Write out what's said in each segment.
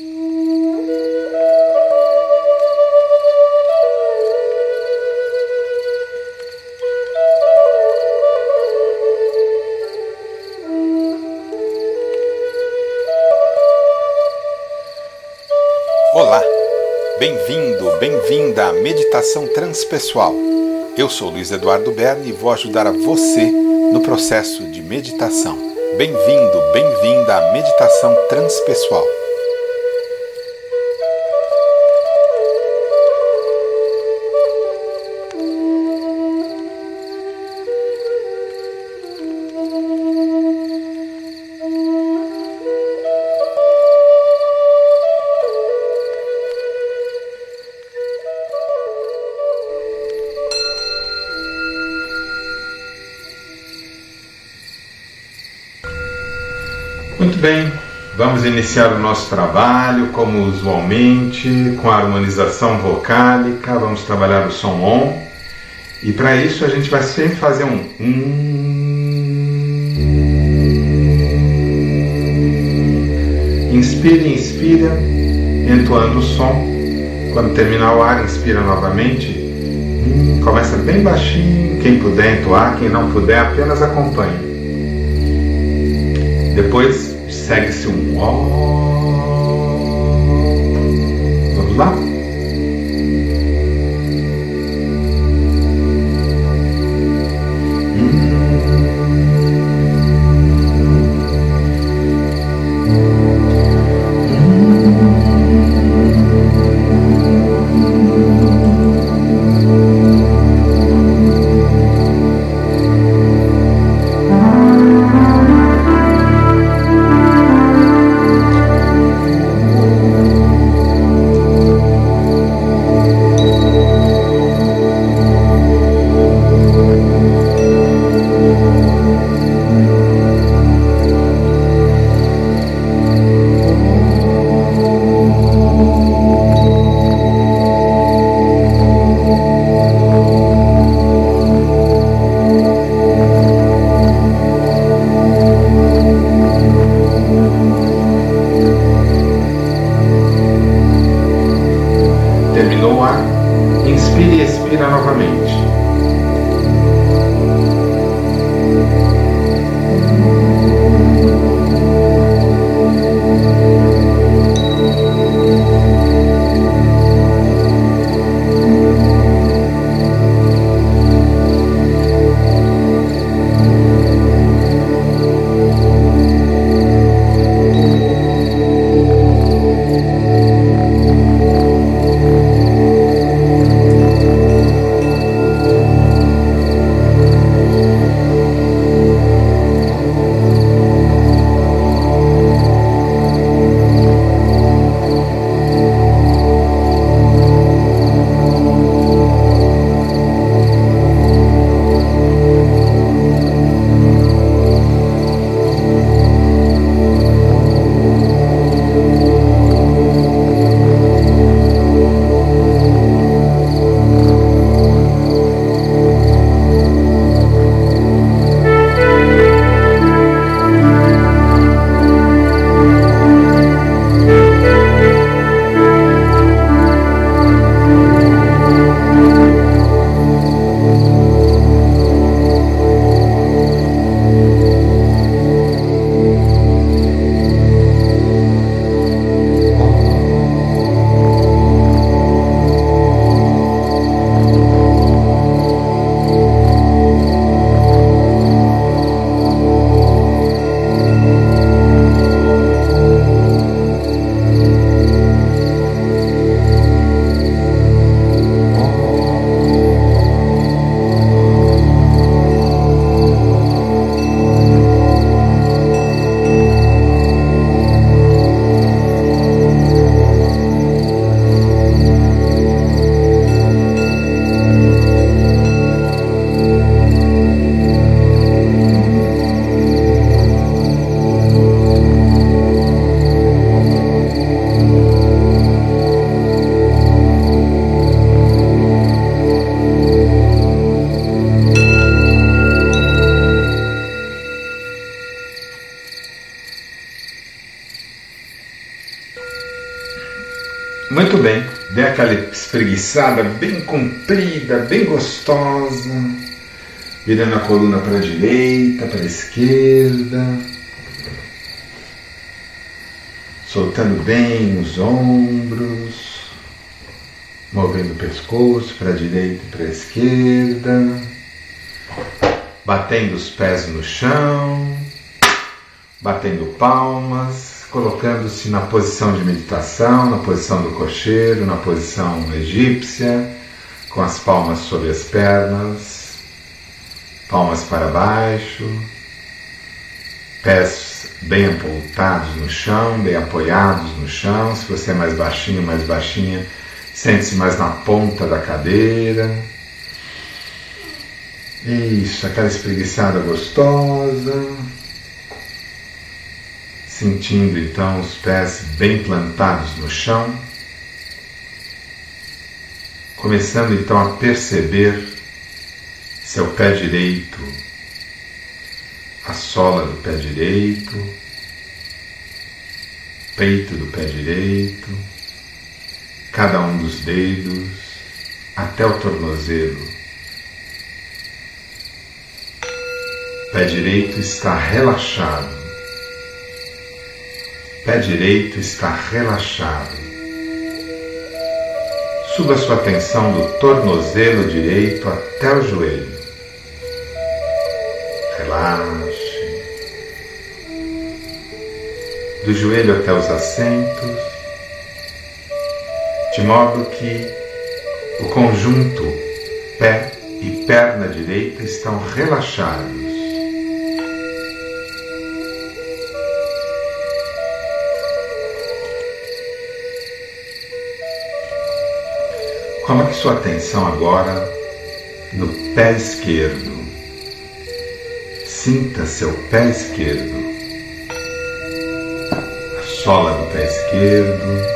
Olá, bem-vindo, bem-vinda à Meditação Transpessoal. Eu sou Luiz Eduardo Berni e vou ajudar a você no processo de meditação. Bem-vindo, bem-vinda à Meditação Transpessoal. Bem, vamos iniciar o nosso trabalho como usualmente, com a harmonização vocálica, vamos trabalhar o som ON. E para isso a gente vai sempre fazer um Inspire, inspira, entoando o som. Quando terminar o ar, inspira novamente. Começa bem baixinho. Quem puder entoar, quem não puder, apenas acompanhe. Depois segue-se um ó. Espreguiçada bem comprida, bem gostosa, virando a coluna para a direita, para a esquerda, soltando bem os ombros, movendo o pescoço para a direita e para a esquerda, batendo os pés no chão, batendo palmas colocando-se na posição de meditação, na posição do cocheiro, na posição egípcia, com as palmas sobre as pernas, palmas para baixo, pés bem apontados no chão, bem apoiados no chão. Se você é mais baixinho, mais baixinha, sente-se mais na ponta da cadeira. Isso, aquela espreguiçada gostosa sentindo então os pés bem plantados no chão, começando então a perceber seu pé direito, a sola do pé direito, peito do pé direito, cada um dos dedos até o tornozelo. Pé direito está relaxado pé direito está relaxado. Suba sua atenção do tornozelo direito até o joelho. Relaxe. Do joelho até os assentos, de modo que o conjunto pé e perna direita estão relaxados. Coloque sua atenção agora no pé esquerdo. Sinta seu pé esquerdo, a sola do pé esquerdo,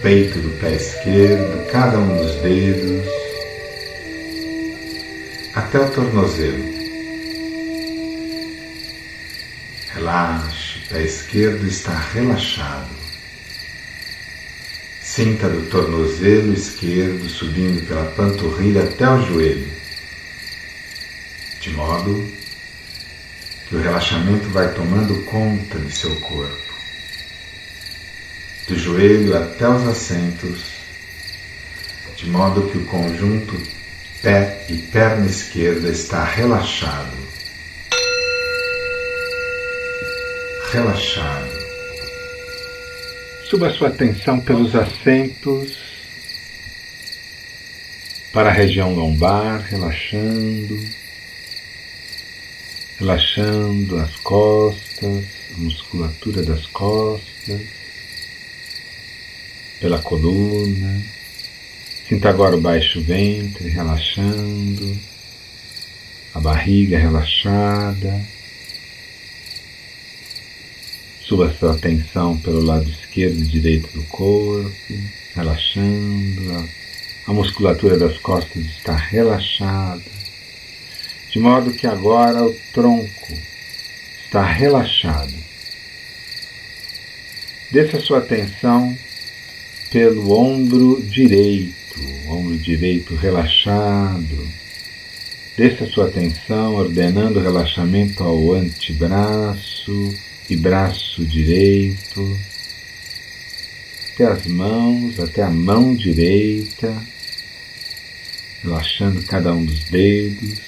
peito do pé esquerdo, cada um dos dedos, até o tornozelo. Relaxe, o pé esquerdo está relaxado. Sinta do tornozelo esquerdo subindo pela panturrilha até o joelho, de modo que o relaxamento vai tomando conta de seu corpo. Do joelho até os assentos, de modo que o conjunto pé e perna esquerda está relaxado. Relaxado. Suba sua atenção pelos assentos para a região lombar, relaxando, relaxando as costas, a musculatura das costas, pela coluna. Sinta agora o baixo ventre relaxando, a barriga relaxada Suba sua atenção pelo lado esquerdo e direito do corpo, relaxando. A musculatura das costas está relaxada, de modo que agora o tronco está relaxado. Desça sua atenção pelo ombro direito, ombro direito relaxado. Desça sua atenção ordenando o relaxamento ao antebraço e braço direito, até as mãos, até a mão direita, relaxando cada um dos dedos,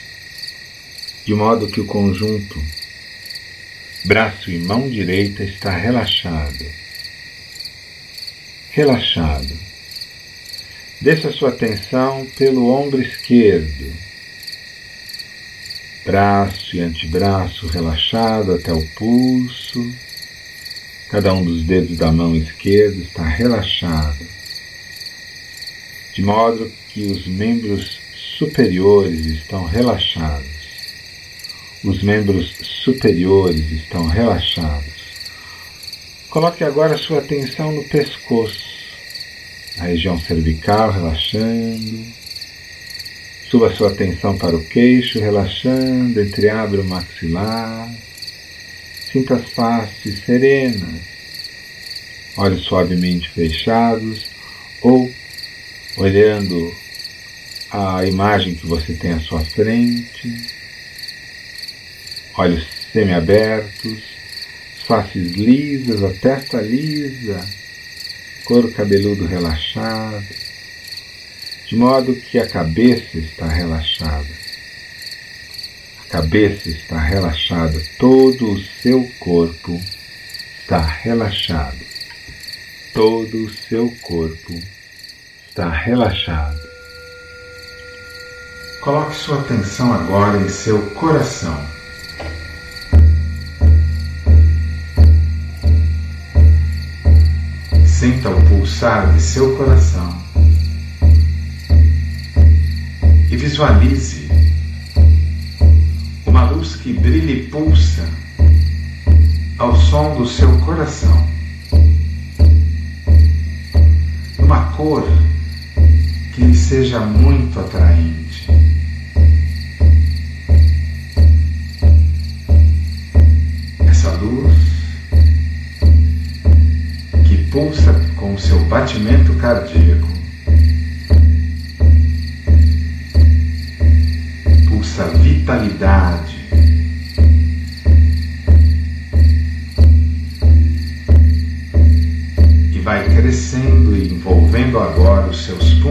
de modo que o conjunto braço e mão direita está relaxado. Relaxado. Desça sua atenção pelo ombro esquerdo, braço e antebraço relaxado até o pulso. Cada um dos dedos da mão esquerda está relaxado, de modo que os membros superiores estão relaxados. Os membros superiores estão relaxados. Coloque agora sua atenção no pescoço, a região cervical relaxando, Suba sua atenção para o queixo, relaxando, entreabre o maxilar. Sinta as faces serenas, olhos suavemente fechados ou olhando a imagem que você tem à sua frente, olhos semiabertos, faces lisas, a testa lisa, couro cabeludo relaxado, de modo que a cabeça está relaxada. A cabeça está relaxada, todo o seu corpo está relaxado. Todo o seu corpo está relaxado. Coloque sua atenção agora em seu coração. Sinta o pulsar de seu coração e visualize uma luz que brilha e pulsa ao som do seu coração. Uma cor que lhe seja muito atraente. Essa luz que pulsa com o seu batimento cardíaco.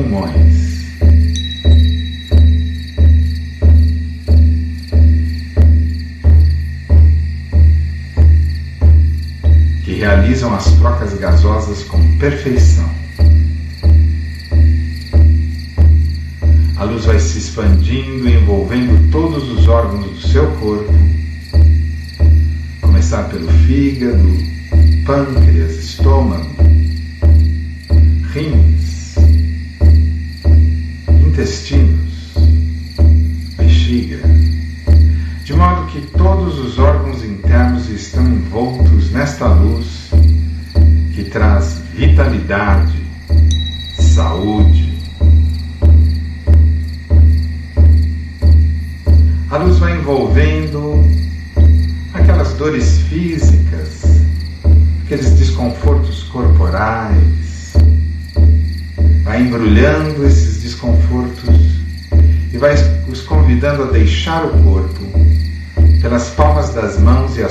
Pulmões. Que realizam as trocas gasosas com perfeição. A luz vai se expandindo e envolvendo todos os órgãos do seu corpo. Começar pelo fígado, pâncreas, estômago,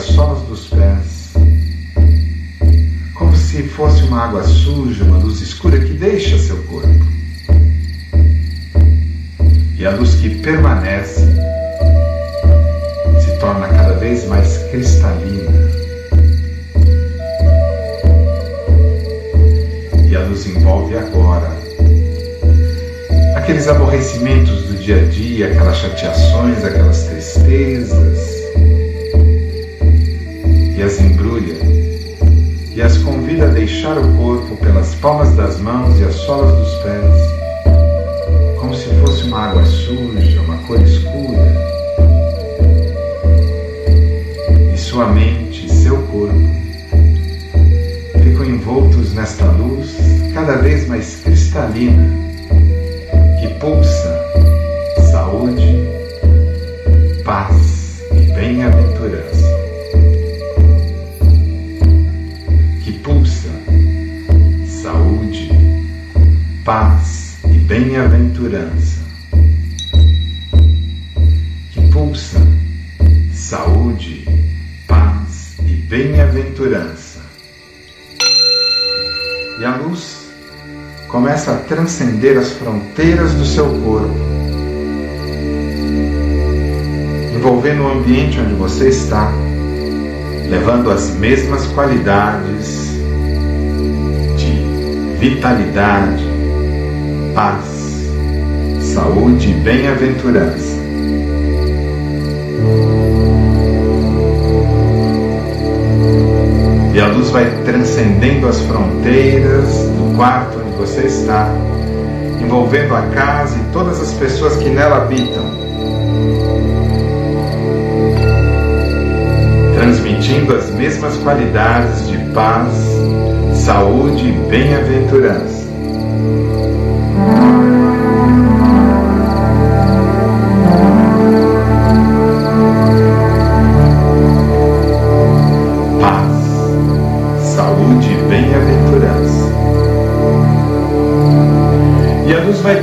solas dos pés, como se fosse uma água suja, uma luz escura que deixa seu corpo. E a luz que permanece se torna cada vez mais cristalina. E a luz envolve agora aqueles aborrecimentos do dia a dia, aquelas chateações, aquelas tristezas, e as embrulha e as convida a deixar o corpo pelas palmas das mãos e as solas dos pés, como se fosse uma água suja, uma cor escura. E sua mente e seu corpo ficam envoltos nesta luz cada vez mais cristalina que pulsa saúde, paz e bem-aventurança. Bem-aventurança. Que pulsa saúde, paz e bem-aventurança. E a luz começa a transcender as fronteiras do seu corpo, envolvendo o ambiente onde você está, levando as mesmas qualidades de vitalidade, paz, saúde e bem-aventurança. E a luz vai transcendendo as fronteiras do quarto onde você está, envolvendo a casa e todas as pessoas que nela habitam, transmitindo as mesmas qualidades de paz, saúde e bem-aventurança.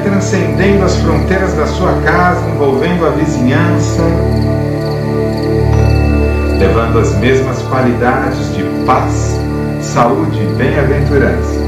Transcendendo as fronteiras da sua casa, envolvendo a vizinhança, levando as mesmas qualidades de paz, saúde e bem-aventurança.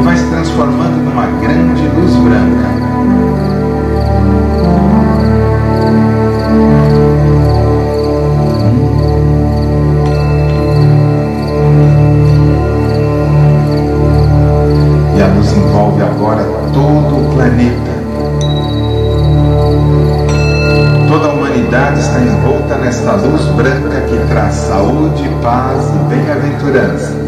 e vai se transformando numa grande luz branca. E a luz envolve agora todo o planeta. Toda a humanidade está envolta nesta luz branca que traz saúde, paz e bem-aventurança.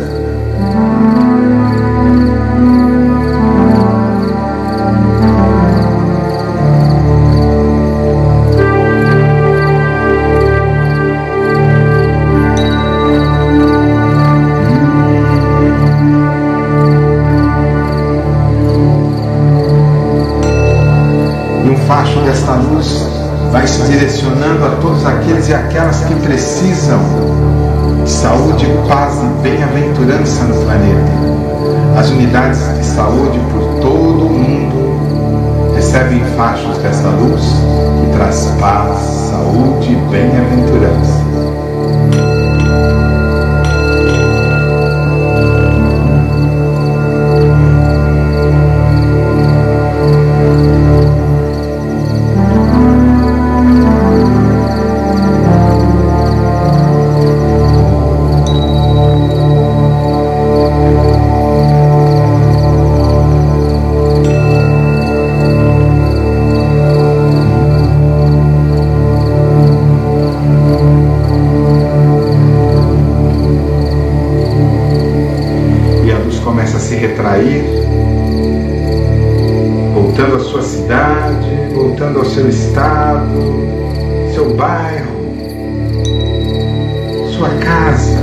Desta luz vai se direcionando a todos aqueles e aquelas que precisam de saúde, paz e bem-aventurança no planeta. As unidades de saúde por todo o mundo recebem fachos dessa luz que traz paz, saúde e bem-aventurança. seu estado, seu bairro, sua casa.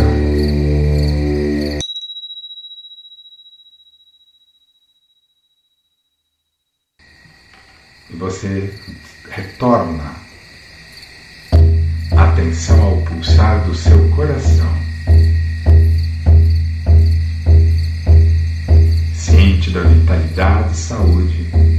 E você retorna a atenção ao pulsar do seu coração. Ciente da vitalidade e saúde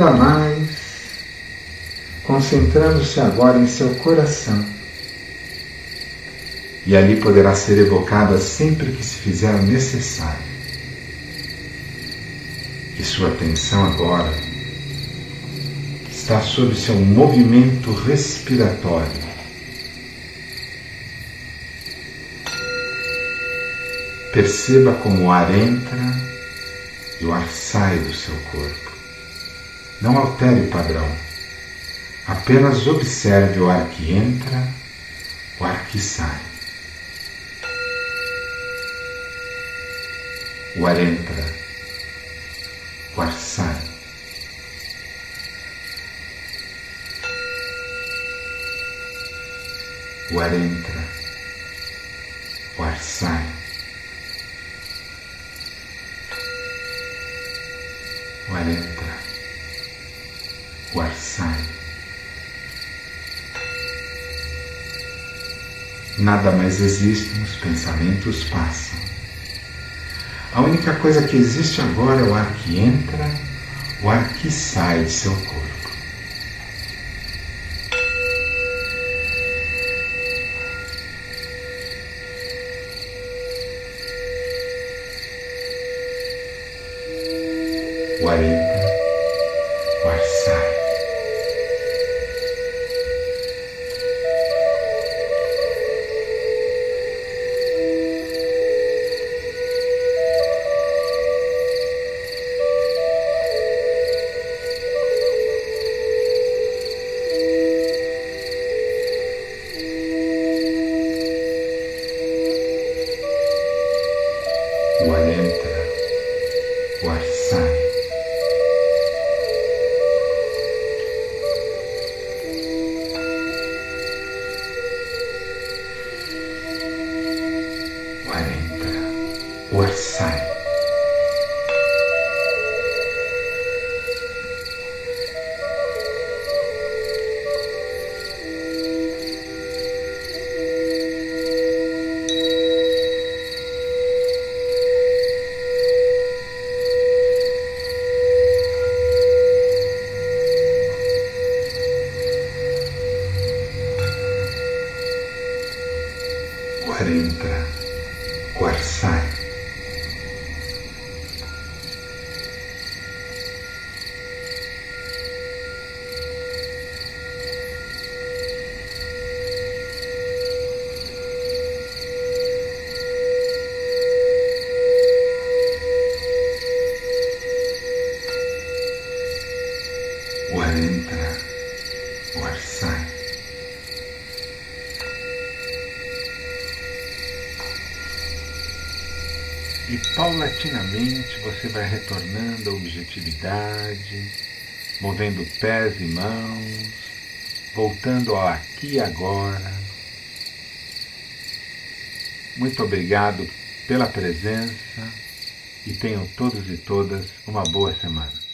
ainda mais, concentrando-se agora em seu coração. E ali poderá ser evocada sempre que se fizer necessário. E sua atenção agora está sob seu movimento respiratório. Perceba como o ar entra e o ar sai do seu corpo. Não altere o padrão. Apenas observe o ar que entra, o ar que sai. O ar entra, o ar sai. O ar entra, o ar sai. Nada mais existe, os pensamentos passam. A única coisa que existe agora é o ar que entra, o ar que sai de seu corpo. O paulatinamente você vai retornando à objetividade, movendo pés e mãos, voltando ao aqui e agora. Muito obrigado pela presença e tenham todos e todas uma boa semana.